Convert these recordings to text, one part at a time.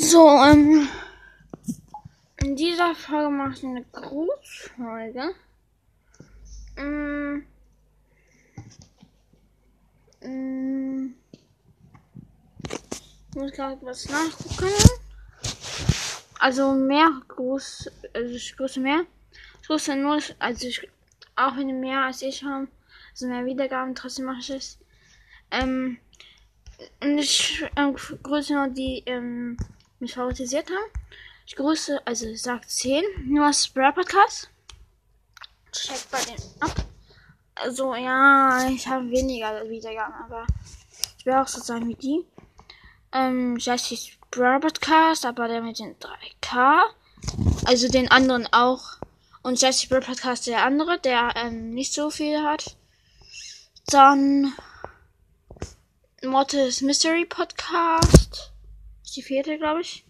So, ähm, in dieser Folge mache ich eine Grußfolge. Mm, ich muss gerade was nachgucken. Also mehr Gruß, also ich grüße mehr. Ich grüße nur, also ich, auch wenn die mehr als ich haben, also mehr Wiedergaben, trotzdem mache ich es. Ähm, und ich ähm, grüße nur die, ähm, mich favorisiert haben. Ich grüße, also sagt 10, nur Spray Podcast. Checkt bei dem ab. Also ja, ich habe weniger Wiedergaben, aber ich will auch so sein wie die. Ähm, ich heiße Spray Podcast, aber der mit den 3K. Also den anderen auch. Und Jesse Spray Podcast der andere, der ähm, nicht so viel hat. Dann Mortis Mystery Podcast. Ist die vierte, glaube ich.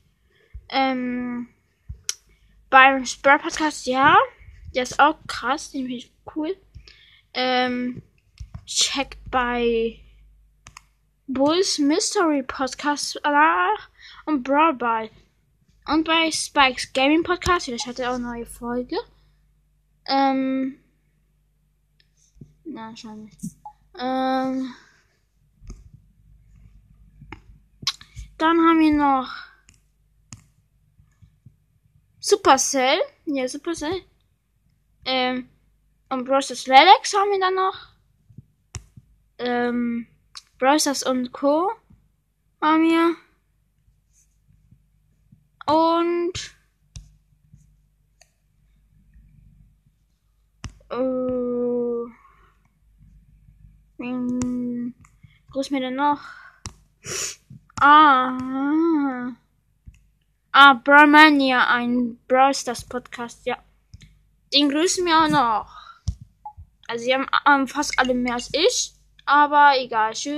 Ähm, beim Spur Podcast, ja. Der ist auch krass, den finde ich cool. Ähm, checkt bei Bulls Mystery Podcast nach und Brawl Ball. Und bei Spikes Gaming Podcast, vielleicht hat er auch eine neue Folge. Ähm, na, schau nicht. Ähm, dann haben wir noch Supercell. Ja, Supercell. Ähm, und Brosters Lelex haben wir dann noch. Ähm, Brosters und Co. haben wir. Und äh, wen grüß mir denn noch? Ah. Ah, Brawlmania, ein Brawl Podcast, ja. Den grüßen wir auch noch. Also, sie haben ähm, fast alle mehr als ich. Aber egal, tschüss.